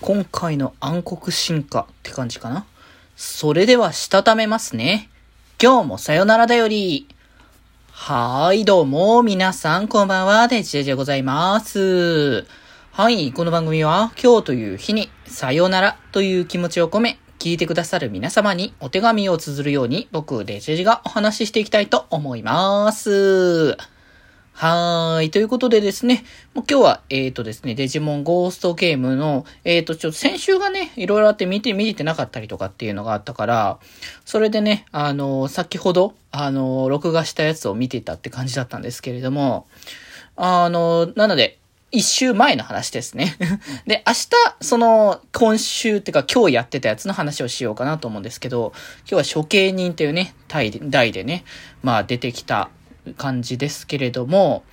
今回の暗黒進化って感じかな？それでは、したためますね。今日もさよならだより。はーい、どうも、皆さん、こんばんは、デジェジでございます。はい、この番組は、今日という日に、さよならという気持ちを込め、聞いてくださる皆様にお手紙を綴るように、僕、デジェジがお話ししていきたいと思います。はーい。ということでですね、もう今日は、えっ、ー、とですね、デジモンゴーストゲームの、えっ、ー、と、ちょっと先週がね、いろいろあって見て、見てなかったりとかっていうのがあったから、それでね、あの、先ほど、あの、録画したやつを見てたって感じだったんですけれども、あの、なので、一週前の話ですね。で、明日、その、今週っていうか今日やってたやつの話をしようかなと思うんですけど、今日は処刑人というね、代でね、まあ出てきた、感じですけれども、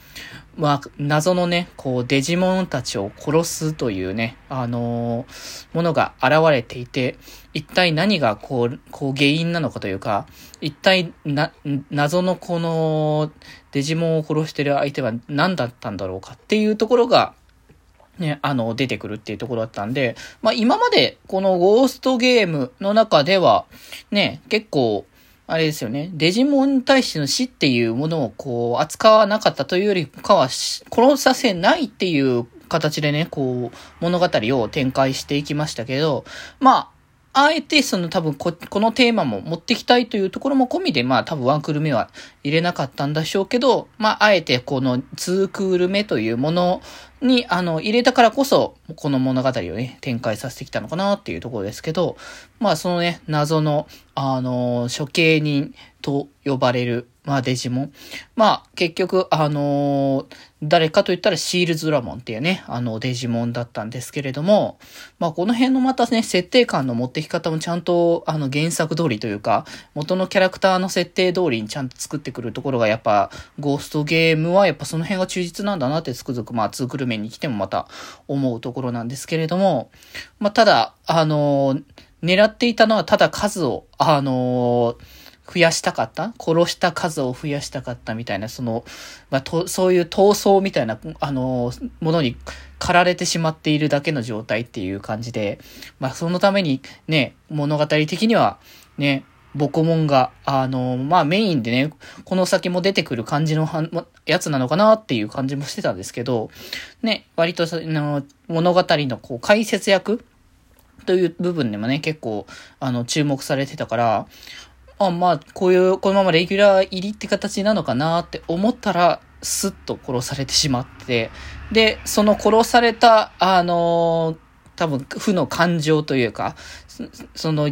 まあ、謎のね、こう、デジモンたちを殺すというね、あのー、ものが現れていて、一体何がこう、こう原因なのかというか、一体な、謎のこの、デジモンを殺してる相手は何だったんだろうかっていうところが、ね、あの、出てくるっていうところだったんで、まあ今までこのゴーストゲームの中では、ね、結構、あれですよね。デジモンに対しての死っていうものをこう、扱わなかったというよりかは、殺させないっていう形でね、こう、物語を展開していきましたけど、まあ、あえてその多分こ、このテーマも持ってきたいというところも込みで、まあ多分ワンクール目は入れなかったんでしょうけど、まああえてこのツークール目というものに、あの、入れたからこそ、この物語をね、展開させてきたのかなっていうところですけど、まあそのね、謎の、あの、処刑人と呼ばれるまあデジモン。まあ結局、あのー、誰かと言ったらシールズラモンっていうね、あのデジモンだったんですけれども、まあこの辺のまたね、設定感の持ってき方もちゃんとあの原作通りというか、元のキャラクターの設定通りにちゃんと作ってくるところがやっぱ、ゴーストゲームはやっぱその辺が忠実なんだなってつくづくまあツークル面に来てもまた思うところなんですけれども、まあただ、あのー、狙っていたのはただ数を、あのー増やしたかった？殺した数を増やしたかったみたいな、その、まあ、と、そういう闘争みたいな、あの、ものに駆られてしまっているだけの状態っていう感じで、まあ、そのためにね、物語的には、ね、ボコモンが、あの、まあメインでね、この先も出てくる感じのやつなのかなっていう感じもしてたんですけど、ね、割とその物語のこう解説役という部分でもね、結構、あの、注目されてたから、あ、まあ、こういう、このままレギュラー入りって形なのかなって思ったら、スッと殺されてしまって、で、その殺された、あの、多分、負の感情というか、その、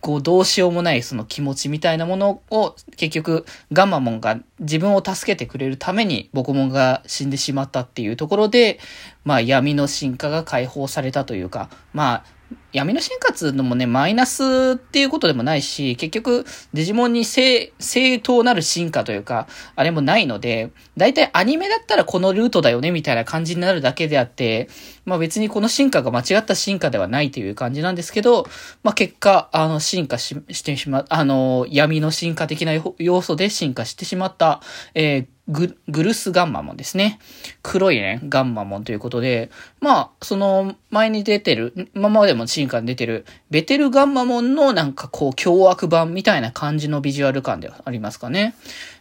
こう、どうしようもないその気持ちみたいなものを、結局、ガンマモンが自分を助けてくれるために、ボコモンが死んでしまったっていうところで、まあ、闇の進化が解放されたというか、まあ、闇の進化のもね、マイナスっていうことでもないし、結局、デジモンに正、正当なる進化というか、あれもないので、だいたいアニメだったらこのルートだよね、みたいな感じになるだけであって、まあ別にこの進化が間違った進化ではないという感じなんですけど、まあ結果、あの、進化し、してしま、あの、闇の進化的な要素で進化してしまった、えーグ、ルスガンマモンですね。黒いね、ガンマモンということで、まあ、その、前に出てる、今までも進化に出てる、ベテルガンマモンのなんかこう、凶悪版みたいな感じのビジュアル感ではありますかね。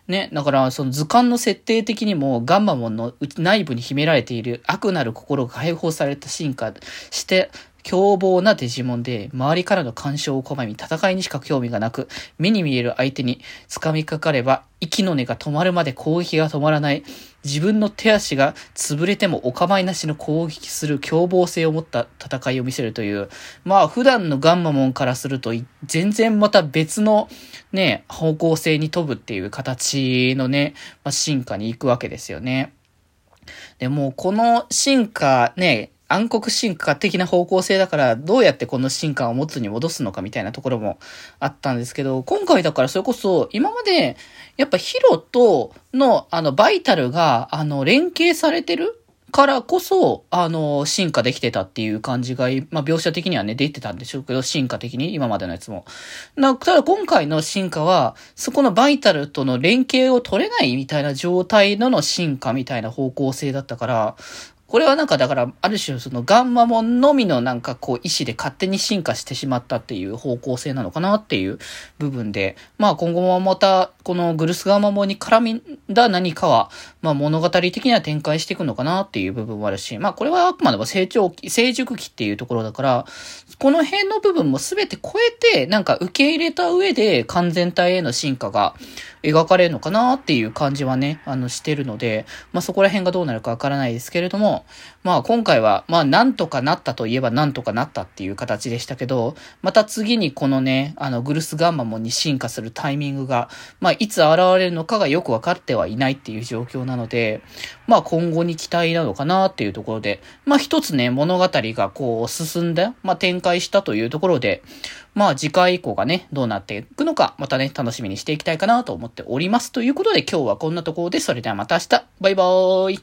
ね、だから、その図鑑の設定的にも、ガンマモンの内部に秘められている悪なる心が解放された進化して、凶暴なデジモンで、周りからの干渉を拒み、戦いにしか興味がなく、目に見える相手に掴みかかれば、息の根が止まるまで攻撃が止まらない、自分の手足が潰れてもお構いなしの攻撃する凶暴性を持った戦いを見せるという、まあ普段のガンマモンからすると、全然また別のね、方向性に飛ぶっていう形のね、まあ、進化に行くわけですよね。でも、この進化ね、暗黒進化的な方向性だから、どうやってこの進化を元に戻すのかみたいなところもあったんですけど、今回だからそれこそ、今まで、やっぱヒロとの、あの、バイタルが、あの、連携されてるからこそ、あの、進化できてたっていう感じが、まあ、描写的にはね、出てたんでしょうけど、進化的に、今までのやつも。な、ただ今回の進化は、そこのバイタルとの連携を取れないみたいな状態のの進化みたいな方向性だったから、これはなんかだから、ある種そのガンマモンのみのなんかこう意志で勝手に進化してしまったっていう方向性なのかなっていう部分で、まあ今後もまたこのグルスガンマモンに絡みだ何かは、まあ物語的には展開していくのかなっていう部分もあるし、まあこれはあくまでも成長期、成熟期っていうところだから、この辺の部分も全て超えて、なんか受け入れた上で完全体への進化が描かれるのかなっていう感じはね、あのしてるので、まあそこら辺がどうなるかわからないですけれども、まあ今回は、まあなんとかなったといえばなんとかなったっていう形でしたけど、また次にこのね、あのグルスガンマモンに進化するタイミングが、まあいつ現れるのかがよくわかってはいないっていう状況なので、まあ今後に期待なのかなっていうところで、まあ一つね、物語がこう進んだ、まあ展開したというところで、まあ次回以降がね、どうなっていくのか、またね、楽しみにしていきたいかなと思ってっております。ということで今日はこんなところで、それではまた明日、バイバーイ